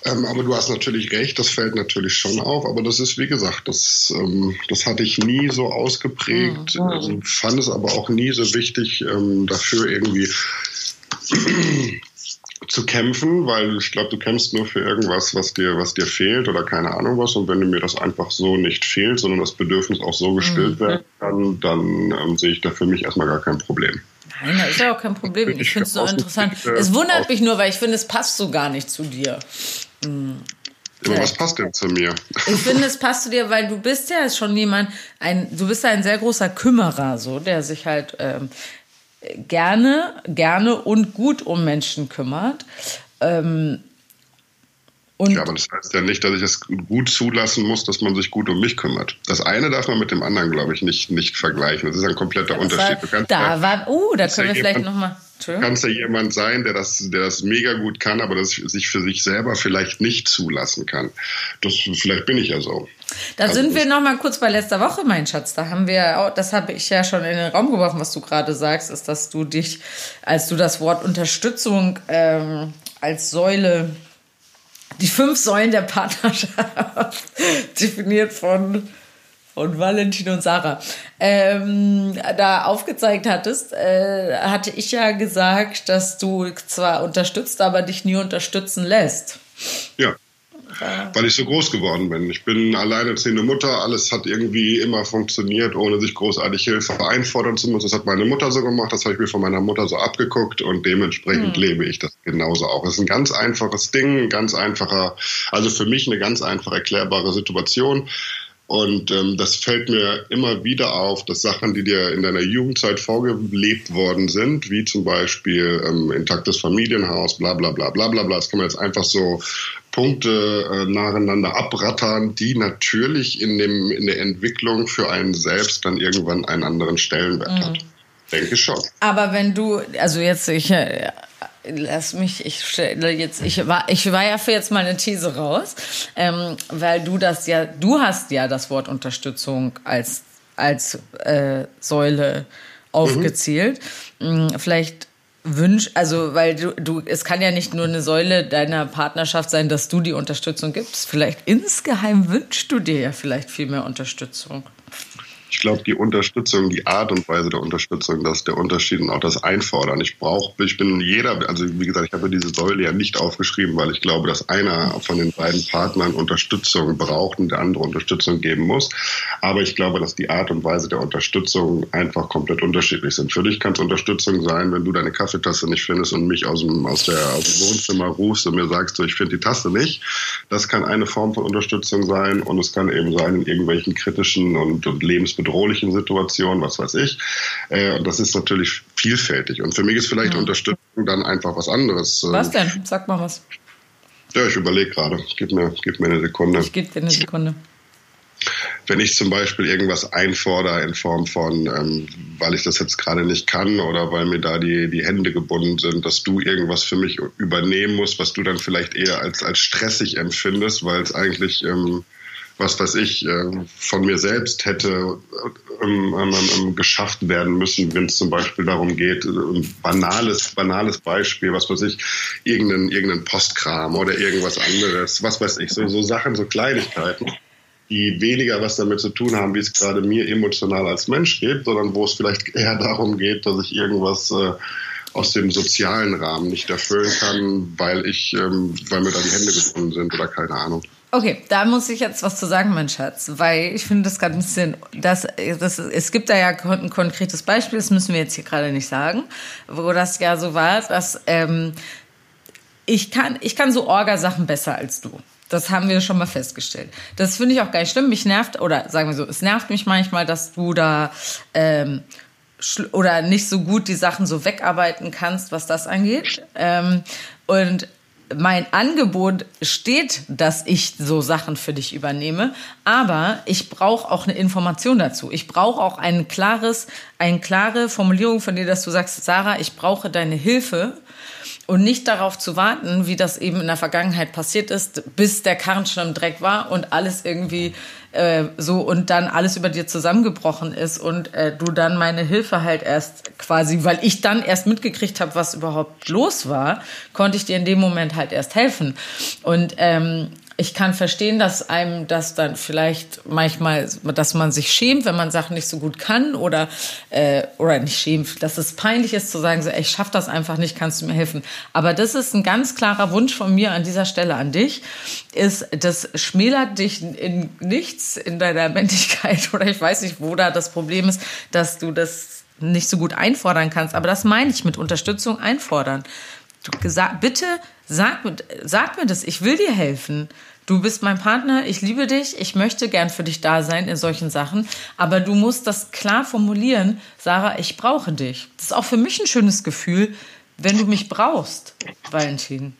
Ähm, aber du hast natürlich recht, das fällt natürlich schon auf. Aber das ist, wie gesagt, das, ähm, das hatte ich nie so ausgeprägt, mhm. ähm, fand es aber auch nie so wichtig, ähm, dafür irgendwie zu kämpfen, weil ich glaube, du kämpfst nur für irgendwas, was dir, was dir fehlt oder keine Ahnung was. Und wenn mir das einfach so nicht fehlt, sondern das Bedürfnis auch so gestillt mhm. werden kann, dann ähm, sehe ich da für mich erstmal gar kein Problem. Nein, das ist ja auch kein Problem. Ich, finde es so interessant. Es wundert mich nur, weil ich finde, es passt so gar nicht zu dir. Hm. Aber was passt denn zu mir? Ich finde, es passt zu dir, weil du bist ja schon jemand, ein, du bist ja ein sehr großer Kümmerer, so, der sich halt ähm, gerne, gerne und gut um Menschen kümmert. Ähm, und ja, aber das heißt ja nicht, dass ich es gut zulassen muss, dass man sich gut um mich kümmert. Das eine darf man mit dem anderen, glaube ich, nicht, nicht vergleichen. Das ist ein kompletter Unterschied. War, da ja, war, uh, da können wir ja vielleicht nochmal. Kannst ja jemand sein, der das, der das mega gut kann, aber das sich für sich selber vielleicht nicht zulassen kann. Das, vielleicht bin ich ja so. Da also sind wir noch mal kurz bei letzter Woche, mein Schatz. Da haben wir, das habe ich ja schon in den Raum geworfen, was du gerade sagst, ist, dass du dich, als du das Wort Unterstützung ähm, als Säule die fünf Säulen der Partnerschaft, definiert von, von Valentin und Sarah, ähm, da aufgezeigt hattest, äh, hatte ich ja gesagt, dass du zwar unterstützt, aber dich nie unterstützen lässt. Ja weil ich so groß geworden bin. Ich bin alleinerziehende Mutter, alles hat irgendwie immer funktioniert, ohne sich großartig Hilfe einfordern zu müssen. Das hat meine Mutter so gemacht, das habe ich mir von meiner Mutter so abgeguckt und dementsprechend mhm. lebe ich das genauso auch. Es ist ein ganz einfaches Ding, ein ganz einfacher, also für mich eine ganz einfach erklärbare Situation. Und ähm, das fällt mir immer wieder auf, dass Sachen, die dir in deiner Jugendzeit vorgelebt worden sind, wie zum Beispiel ähm, intaktes Familienhaus, bla bla bla bla bla bla, das kann man jetzt einfach so Punkte äh, nacheinander abrattern, die natürlich in, dem, in der Entwicklung für einen selbst dann irgendwann einen anderen Stellenwert mhm. hat. Denke schon. Aber wenn du, also jetzt, ich äh, lass mich, ich stelle jetzt, ich war, ich war ja für jetzt mal eine These raus, ähm, weil du das ja, du hast ja das Wort Unterstützung als, als äh, Säule aufgezählt. Mhm. Vielleicht wünsch, also weil du, du, es kann ja nicht nur eine Säule deiner Partnerschaft sein, dass du die Unterstützung gibst. Vielleicht insgeheim wünschst du dir ja vielleicht viel mehr Unterstützung ich glaube, die Unterstützung, die Art und Weise der Unterstützung, das ist der Unterschied und auch das Einfordern. Ich brauche, ich bin jeder, also wie gesagt, ich habe diese Säule ja nicht aufgeschrieben, weil ich glaube, dass einer von den beiden Partnern Unterstützung braucht und der andere Unterstützung geben muss. Aber ich glaube, dass die Art und Weise der Unterstützung einfach komplett unterschiedlich sind. Für dich kann es Unterstützung sein, wenn du deine Kaffeetasse nicht findest und mich aus dem, aus der, aus dem Wohnzimmer rufst und mir sagst, so, ich finde die Tasse nicht. Das kann eine Form von Unterstützung sein und es kann eben sein in irgendwelchen kritischen und, und lebensbedrohlichen bedrohlichen Situationen, was weiß ich. Äh, und das ist natürlich vielfältig. Und für mich ist vielleicht ja. Unterstützung dann einfach was anderes. Was denn? Sag mal was. Ja, ich überlege gerade. Gib mir, gib mir eine Sekunde. Ich gebe dir eine Sekunde. Wenn ich zum Beispiel irgendwas einfordere in Form von, ähm, weil ich das jetzt gerade nicht kann oder weil mir da die, die Hände gebunden sind, dass du irgendwas für mich übernehmen musst, was du dann vielleicht eher als, als stressig empfindest, weil es eigentlich ähm, was weiß ich, äh, von mir selbst hätte ähm, geschafft werden müssen, wenn es zum Beispiel darum geht, ein banales, banales Beispiel, was weiß ich, irgendeinen, irgendeinen Postkram oder irgendwas anderes, was weiß ich, so, so Sachen, so Kleinigkeiten die weniger was damit zu tun haben, wie es gerade mir emotional als Mensch geht, sondern wo es vielleicht eher darum geht, dass ich irgendwas äh, aus dem sozialen Rahmen nicht erfüllen kann, weil ich, ähm, weil mir da die Hände gebunden sind oder keine Ahnung. Okay, da muss ich jetzt was zu sagen, mein Schatz, weil ich finde das gerade ein bisschen, das, das, es gibt da ja ein konkretes Beispiel, das müssen wir jetzt hier gerade nicht sagen, wo das ja so war, dass ähm, ich kann, ich kann so Orgasachen besser als du. Das haben wir schon mal festgestellt. Das finde ich auch gar nicht schlimm. Mich nervt, oder sagen wir so, es nervt mich manchmal, dass du da ähm, oder nicht so gut die Sachen so wegarbeiten kannst, was das angeht. Ähm, und mein Angebot steht, dass ich so Sachen für dich übernehme, aber ich brauche auch eine Information dazu. Ich brauche auch ein klares, eine klare Formulierung von dir, dass du sagst, Sarah, ich brauche deine Hilfe und nicht darauf zu warten, wie das eben in der Vergangenheit passiert ist, bis der Karren schon im Dreck war und alles irgendwie äh, so und dann alles über dir zusammengebrochen ist und äh, du dann meine Hilfe halt erst quasi, weil ich dann erst mitgekriegt habe, was überhaupt los war, konnte ich dir in dem Moment halt erst helfen. Und ähm, ich kann verstehen, dass einem das dann vielleicht manchmal, dass man sich schämt, wenn man Sachen nicht so gut kann oder äh, oder nicht schämt, dass es peinlich ist zu sagen, so, ey, ich schaff das einfach nicht, kannst du mir helfen. Aber das ist ein ganz klarer Wunsch von mir an dieser Stelle an dich, ist, das schmälert dich in nichts in deiner Männlichkeit oder ich weiß nicht, wo da das Problem ist, dass du das nicht so gut einfordern kannst. Aber das meine ich mit Unterstützung einfordern. Du, bitte sag, sag mir das, ich will dir helfen. Du bist mein Partner, ich liebe dich, ich möchte gern für dich da sein in solchen Sachen, aber du musst das klar formulieren, Sarah, ich brauche dich. Das ist auch für mich ein schönes Gefühl, wenn du mich brauchst, Valentin.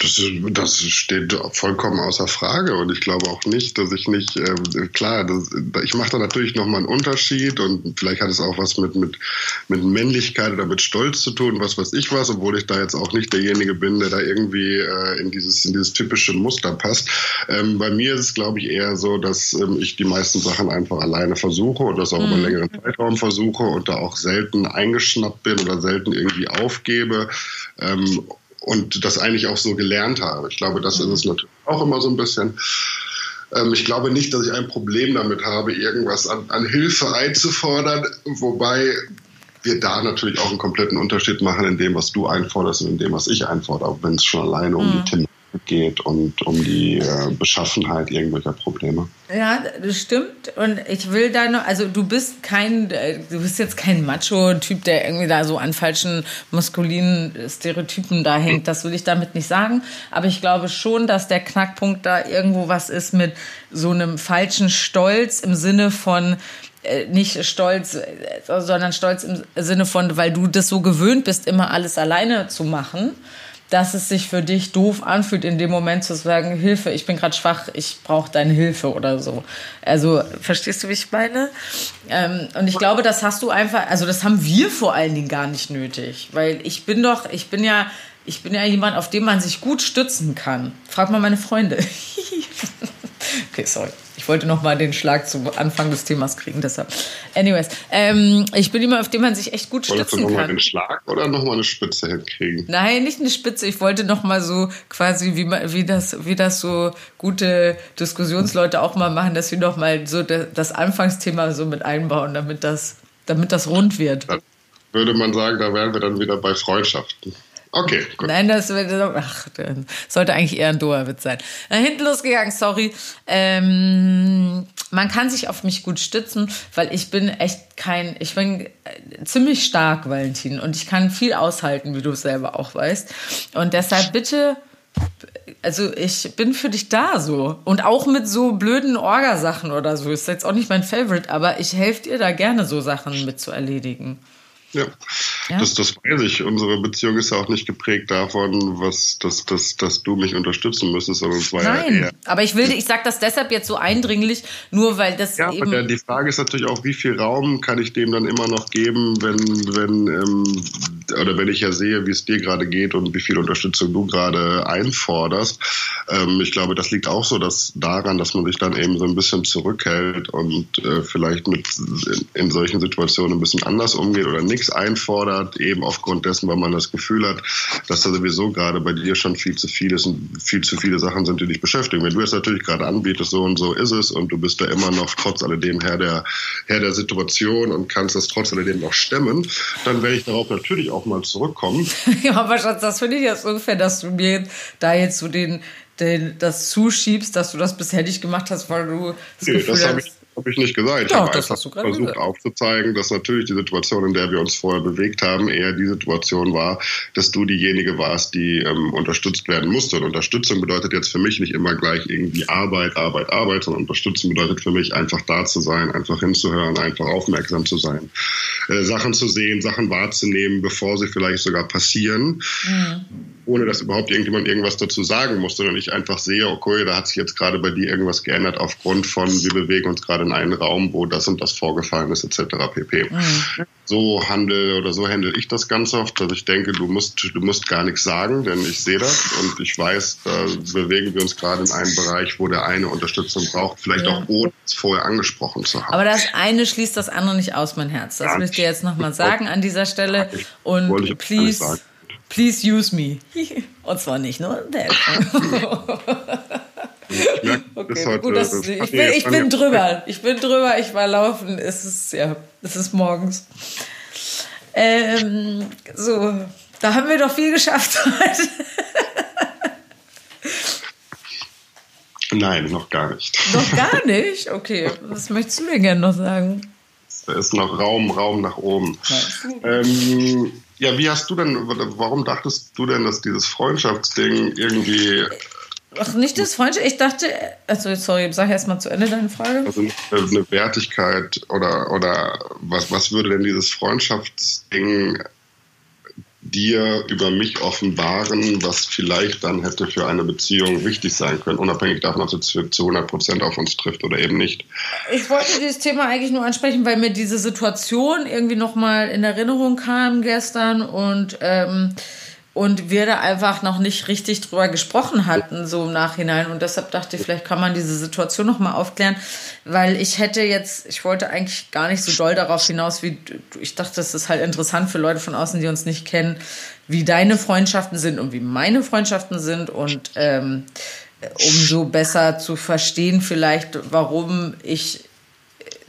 Das, das, steht vollkommen außer Frage und ich glaube auch nicht, dass ich nicht, äh, klar, das, ich mache da natürlich nochmal einen Unterschied und vielleicht hat es auch was mit, mit, mit Männlichkeit oder mit Stolz zu tun, was weiß ich was, obwohl ich da jetzt auch nicht derjenige bin, der da irgendwie äh, in, dieses, in dieses typische Muster passt. Ähm, bei mir ist es, glaube ich, eher so, dass ähm, ich die meisten Sachen einfach alleine versuche und das auch mhm. über einen längeren Zeitraum versuche und da auch selten eingeschnappt bin oder selten irgendwie aufgebe. Ähm, und das eigentlich auch so gelernt habe. Ich glaube, das ist es natürlich auch immer so ein bisschen. Ähm, ich glaube nicht, dass ich ein Problem damit habe, irgendwas an, an Hilfe einzufordern, wobei wir da natürlich auch einen kompletten Unterschied machen in dem, was du einforderst und in dem, was ich einfordere, wenn es schon alleine um die mhm. Themen geht und um die äh, Beschaffenheit irgendwelcher Probleme. Ja, das stimmt. Und ich will da noch, also du bist kein, du bist jetzt kein Macho-Typ, der irgendwie da so an falschen maskulinen Stereotypen da hängt. Das will ich damit nicht sagen. Aber ich glaube schon, dass der Knackpunkt da irgendwo was ist mit so einem falschen Stolz im Sinne von, äh, nicht stolz, äh, sondern stolz im Sinne von, weil du das so gewöhnt bist, immer alles alleine zu machen dass es sich für dich doof anfühlt, in dem Moment zu sagen, Hilfe, ich bin gerade schwach, ich brauche deine Hilfe oder so. Also, verstehst du, wie ich meine? Ähm, und ich glaube, das hast du einfach, also das haben wir vor allen Dingen gar nicht nötig. Weil ich bin doch, ich bin ja, ich bin ja jemand, auf den man sich gut stützen kann. Frag mal meine Freunde. okay, sorry. Ich wollte noch mal den Schlag zum Anfang des Themas kriegen, deshalb. Anyways, ähm, ich bin jemand, auf den man sich echt gut Wolltest stützen du noch kann. Mal den Schlag oder noch mal eine Spitze hinkriegen? Nein, nicht eine Spitze. Ich wollte noch mal so quasi wie, wie das wie das so gute Diskussionsleute auch mal machen, dass wir noch mal so das Anfangsthema so mit einbauen, damit das damit das rund wird. Dann würde man sagen, da wären wir dann wieder bei Freundschaften. Okay, gut. Nein, das ach, sollte eigentlich eher ein Doha-Witz sein. Na, hinten losgegangen, sorry. Ähm, man kann sich auf mich gut stützen, weil ich bin echt kein, ich bin äh, ziemlich stark, Valentin, und ich kann viel aushalten, wie du selber auch weißt. Und deshalb bitte, also ich bin für dich da so. Und auch mit so blöden Orgasachen oder so. Ist jetzt auch nicht mein Favorite, aber ich helfe dir da gerne, so Sachen mit zu erledigen. Ja, ja? Das, das weiß ich. Unsere Beziehung ist ja auch nicht geprägt davon, was, dass, dass, dass du mich unterstützen müsstest, sondern es war Nein, ja eher. Aber ich will, ich sage das deshalb jetzt so eindringlich, nur weil das. Ja, eben aber die Frage ist natürlich auch, wie viel Raum kann ich dem dann immer noch geben, wenn, wenn, ähm, oder wenn ich ja sehe, wie es dir gerade geht und wie viel Unterstützung du gerade einforderst. Ähm, ich glaube, das liegt auch so dass daran, dass man sich dann eben so ein bisschen zurückhält und äh, vielleicht mit in, solchen Situationen ein bisschen anders umgeht oder nicht nichts einfordert, eben aufgrund dessen, weil man das Gefühl hat, dass da sowieso gerade bei dir schon viel zu viel ist und viel zu viele Sachen sind, die dich beschäftigen. Wenn du jetzt natürlich gerade anbietest, so und so ist es und du bist da immer noch trotz alledem Herr der, Herr der Situation und kannst das trotz alledem noch stemmen, dann werde ich darauf natürlich auch mal zurückkommen. ja, aber Schatz, das finde ich jetzt ungefähr, dass du mir da jetzt so den, den, das zuschiebst, dass du das bisher nicht gemacht hast, weil du das nee, Gefühl das hast, habe ich nicht gesagt. Ich ja, habe einfach versucht gesagt. aufzuzeigen, dass natürlich die Situation, in der wir uns vorher bewegt haben, eher die Situation war, dass du diejenige warst, die ähm, unterstützt werden musste. Und Unterstützung bedeutet jetzt für mich nicht immer gleich irgendwie Arbeit, Arbeit, Arbeit, sondern Unterstützung bedeutet für mich einfach da zu sein, einfach hinzuhören, einfach aufmerksam zu sein, äh, Sachen zu sehen, Sachen wahrzunehmen, bevor sie vielleicht sogar passieren. Mhm ohne dass überhaupt irgendjemand irgendwas dazu sagen muss, sondern ich einfach sehe, okay, da hat sich jetzt gerade bei dir irgendwas geändert aufgrund von, wir bewegen uns gerade in einen Raum, wo das und das vorgefallen ist, etc. pp. Mhm. So handle oder so handle ich das ganz oft, dass ich denke, du musst, du musst gar nichts sagen, denn ich sehe das und ich weiß, da bewegen wir uns gerade in einem Bereich, wo der eine Unterstützung braucht, vielleicht ja. auch ohne es vorher angesprochen zu haben. Aber das eine schließt das andere nicht aus, mein Herz. Das will ich dir jetzt nochmal sagen an dieser Stelle. Und please Please use me. Und zwar nicht nur okay, gut, dass, ich, bin, ich bin drüber. Ich bin drüber. Ich war laufen. Es ist ja, es ist morgens. Ähm, so, da haben wir doch viel geschafft heute. Nein, noch gar nicht. Noch gar nicht? Okay, was möchtest du denn gerne noch sagen? Da ist noch Raum, Raum nach oben. Ähm, ja, wie hast du denn, warum dachtest du denn, dass dieses Freundschaftsding irgendwie. Ach, nicht das Freundschaft. Ich dachte, also sorry, sag erst mal zu Ende deine Frage. Also eine Wertigkeit oder, oder was, was würde denn dieses Freundschaftsding dir über mich offenbaren, was vielleicht dann hätte für eine Beziehung wichtig sein können, unabhängig davon, ob es zu 100 Prozent auf uns trifft oder eben nicht. Ich wollte dieses Thema eigentlich nur ansprechen, weil mir diese Situation irgendwie nochmal in Erinnerung kam gestern und ähm, und wir da einfach noch nicht richtig drüber gesprochen hatten, so im Nachhinein. Und deshalb dachte ich, vielleicht kann man diese Situation nochmal aufklären, weil ich hätte jetzt, ich wollte eigentlich gar nicht so doll darauf hinaus, wie ich dachte, das ist halt interessant für Leute von außen, die uns nicht kennen, wie deine Freundschaften sind und wie meine Freundschaften sind und ähm, umso besser zu verstehen vielleicht, warum ich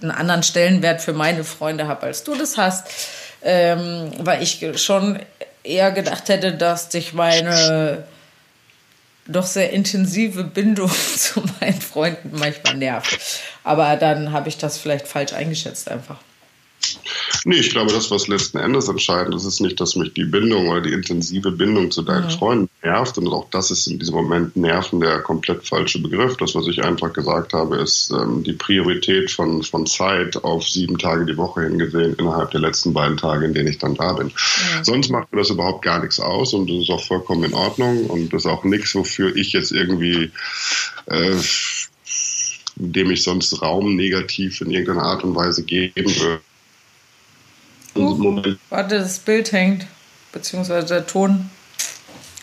einen anderen Stellenwert für meine Freunde habe, als du das hast. Ähm, weil ich schon eher gedacht hätte, dass dich meine doch sehr intensive Bindung zu meinen Freunden manchmal nervt. Aber dann habe ich das vielleicht falsch eingeschätzt einfach. Nee, ich glaube, das, was letzten Endes entscheidend ist, ist nicht, dass mich die Bindung oder die intensive Bindung zu deinen mhm. Freunden nervt. Und auch das ist in diesem Moment Nerven der komplett falsche Begriff. Das, was ich einfach gesagt habe, ist ähm, die Priorität von, von Zeit auf sieben Tage die Woche hingesehen innerhalb der letzten beiden Tage, in denen ich dann da bin. Mhm. Sonst macht mir das überhaupt gar nichts aus und das ist auch vollkommen in Ordnung und das ist auch nichts, wofür ich jetzt irgendwie äh, dem ich sonst Raum negativ in irgendeiner Art und Weise geben würde. Uh, warte, das Bild hängt, beziehungsweise der Ton.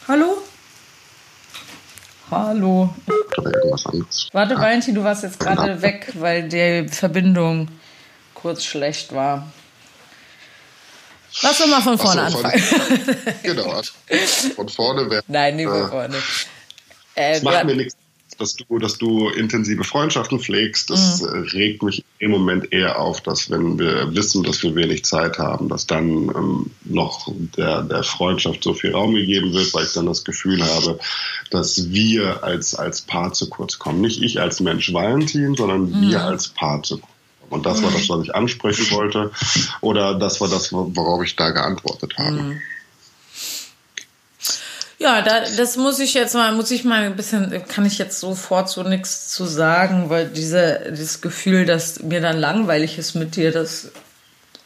Hallo? Hallo. Warte, Valentin, du warst jetzt gerade weg, weil die Verbindung kurz schlecht war. Lass uns mal von vorne so, anfangen. genau, von vorne wäre. Nein, nicht von äh, vorne. Äh, das macht mir nichts dass du, dass du intensive Freundschaften pflegst, das mhm. regt mich im Moment eher auf, dass wenn wir wissen, dass wir wenig Zeit haben, dass dann ähm, noch der, der Freundschaft so viel Raum gegeben wird, weil ich dann das Gefühl habe, dass wir als, als Paar zu kurz kommen. Nicht ich als Mensch Valentin, sondern mhm. wir als Paar zu kurz kommen. Und das war das, was ich ansprechen wollte. Oder das war das, worauf ich da geantwortet habe. Mhm. Ja, da, das muss ich jetzt mal, muss ich mal ein bisschen, kann ich jetzt sofort so nichts zu sagen, weil diese, dieses Gefühl, dass mir dann langweilig ist mit dir, das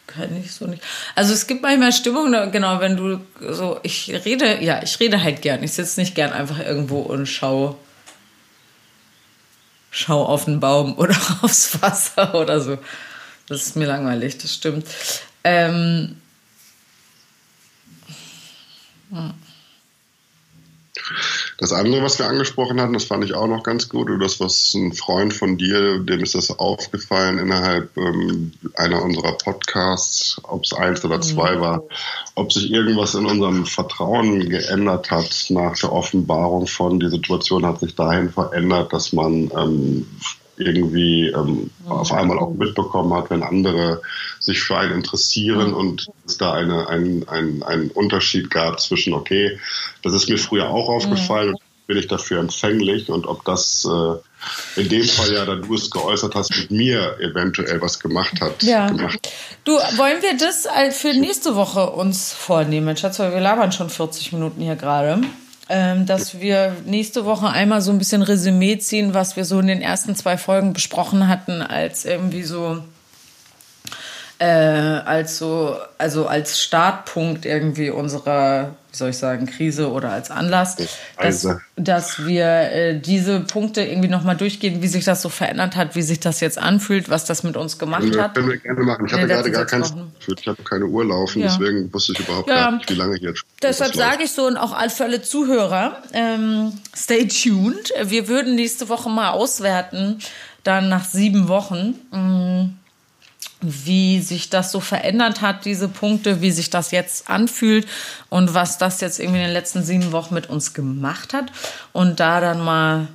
kann ich so nicht. Also es gibt manchmal Stimmung, genau, wenn du so, ich rede, ja, ich rede halt gern. Ich sitze nicht gern einfach irgendwo und schau, schau auf den Baum oder aufs Wasser oder so. Das ist mir langweilig, das stimmt. Ähm, hm. Das andere, was wir angesprochen hatten, das fand ich auch noch ganz gut, oder das, was ein Freund von dir, dem ist das aufgefallen innerhalb ähm, einer unserer Podcasts, ob es eins oder zwei mhm. war, ob sich irgendwas in unserem Vertrauen geändert hat nach der Offenbarung von, die Situation hat sich dahin verändert, dass man ähm, irgendwie ähm, auf einmal auch mitbekommen hat, wenn andere sich für einen interessieren und es da eine, ein, ein, einen Unterschied gab zwischen, okay, das ist mir früher auch aufgefallen, mhm. bin ich dafür empfänglich und ob das äh, in dem Fall ja, da du es geäußert hast, mit mir eventuell was gemacht hat. Ja. Gemacht. Du, wollen wir das für nächste Woche uns vornehmen, Schatz, weil wir labern schon 40 Minuten hier gerade ähm, dass wir nächste Woche einmal so ein bisschen Resümee ziehen, was wir so in den ersten zwei Folgen besprochen hatten, als irgendwie so äh, als so, also als Startpunkt irgendwie unserer, wie soll ich sagen, Krise oder als Anlass, dass, dass wir äh, diese Punkte irgendwie nochmal durchgehen, wie sich das so verändert hat, wie sich das jetzt anfühlt, was das mit uns gemacht Können wir, hat. können wir gerne machen. Ich hatte den gerade gar geführt. Ich habe keine Uhr laufen, Ja. deswegen wusste ich überhaupt Ja, gar nicht, wie lange ich jetzt Deshalb sage ich so und auch für alle Zuhörer, ähm, stay tuned. Wir würden nächste Woche mal auswerten, dann nach sieben Wochen, mh, wie sich das so verändert hat, diese Punkte, wie sich das jetzt anfühlt und was das jetzt irgendwie in den letzten sieben Wochen mit uns gemacht hat. Und da dann mal,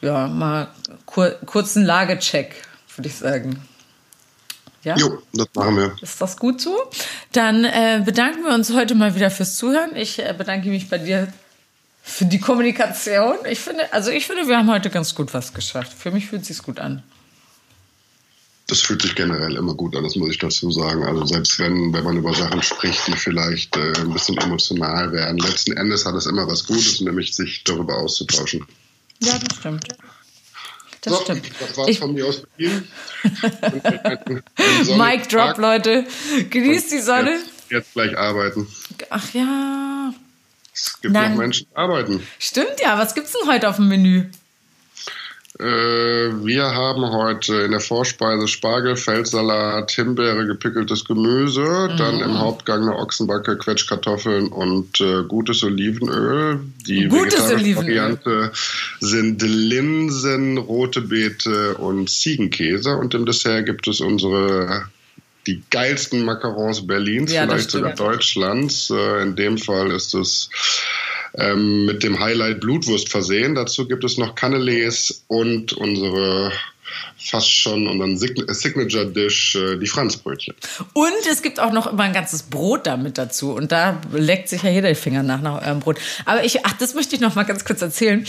ja, mal kur kurzen Lagecheck, würde ich sagen. Ja? Jo, das machen wir. Ist das gut so? Dann äh, bedanken wir uns heute mal wieder fürs Zuhören. Ich äh, bedanke mich bei dir für die Kommunikation. Ich finde, also ich finde, wir haben heute ganz gut was geschafft. Für mich fühlt es sich gut an. Das fühlt sich generell immer gut an, das muss ich dazu sagen. Also selbst wenn, wenn man über Sachen spricht, die vielleicht äh, ein bisschen emotional werden, letzten Endes hat es immer was Gutes, nämlich sich darüber auszutauschen. Ja, das stimmt. Das so, stimmt. das war's Ich, von mir aus Mic Drop. Leute. Genießt die Sonne. Jetzt, jetzt gleich arbeiten. Ach ja. Es gibt Nein. noch Menschen, die arbeiten. Stimmt ja. Was gibt's denn heute auf dem Menü? Äh, wir haben heute in der Vorspeise Spargel, Feldsalat, Himbeere, gepickeltes Gemüse, dann Mhm. im Hauptgang eine Ochsenbacke, Quetschkartoffeln und äh, gutes Olivenöl. Die Gutes vegetarische Olivenöl. Variante sind Linsen, rote Beete und Ziegenkäse und im Dessert gibt es unsere die geilsten Macarons Berlins, Ja, vielleicht sogar. Deutschlands. Äh, in dem Fall ist es ähm, mit dem Highlight Blutwurst versehen. Dazu gibt es noch Canelés und unsere fast schon unseren Sign- Signature Dish, äh, die Franzbrötchen. Und es gibt auch noch immer ein ganzes Brot damit dazu. Und da leckt sich ja jeder die Finger nach, nach eurem Brot. Aber ich, ach, das möchte ich noch mal ganz kurz erzählen.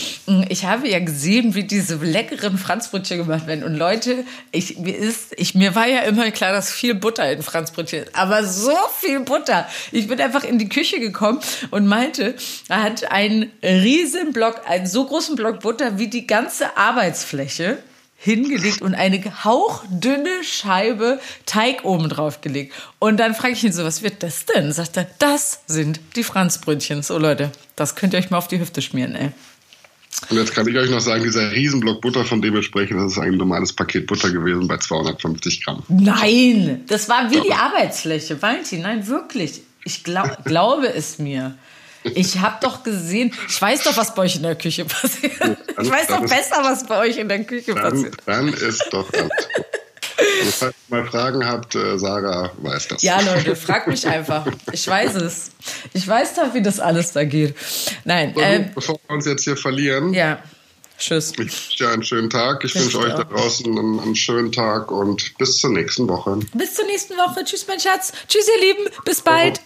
Ich habe ja gesehen, wie diese leckeren Franzbrötchen gemacht werden. Und Leute, ich, mir ist, ich, mir war ja immer klar, dass viel Butter in Franzbrötchen ist. Aber so viel Butter. Ich bin einfach in die Küche gekommen und meinte, er hat einen riesen Block, einen so großen Block Butter wie die ganze Arbeitsfläche hingelegt und eine hauchdünne Scheibe Teig oben drauf gelegt. Und dann frage ich ihn so, was wird das denn? Sagt er, das sind die Franzbrötchen. So Leute, das könnt ihr euch mal auf die Hüfte schmieren, ey. Und jetzt kann ich euch noch sagen, dieser Riesenblock Butter, von dem wir sprechen, das ist ein normales Paket Butter gewesen bei 250 Gramm. Nein, das war wie die Arbeitsfläche. Valentin, nein, wirklich. Ich glaub, glaube es mir. Ich habe doch gesehen, ich weiß doch, was bei euch in der Küche passiert. Ich weiß doch dann ist- besser, was bei euch in der Küche Dann, passiert. dann ist doch gut. Also, falls ihr mal Fragen habt, äh, Sarah weiß das. Ja, Leute, fragt mich einfach. Ich weiß es. Ich weiß doch, wie das alles da geht. Nein, So, ähm, bevor wir uns jetzt hier verlieren, ja. Tschüss. ich wünsche dir einen schönen Tag. Ich Das wünsche euch da auch. draußen einen, einen schönen Tag und bis zur nächsten Woche. Bis zur nächsten Woche. Tschüss, mein Schatz. Tschüss, ihr Lieben. Bis bald.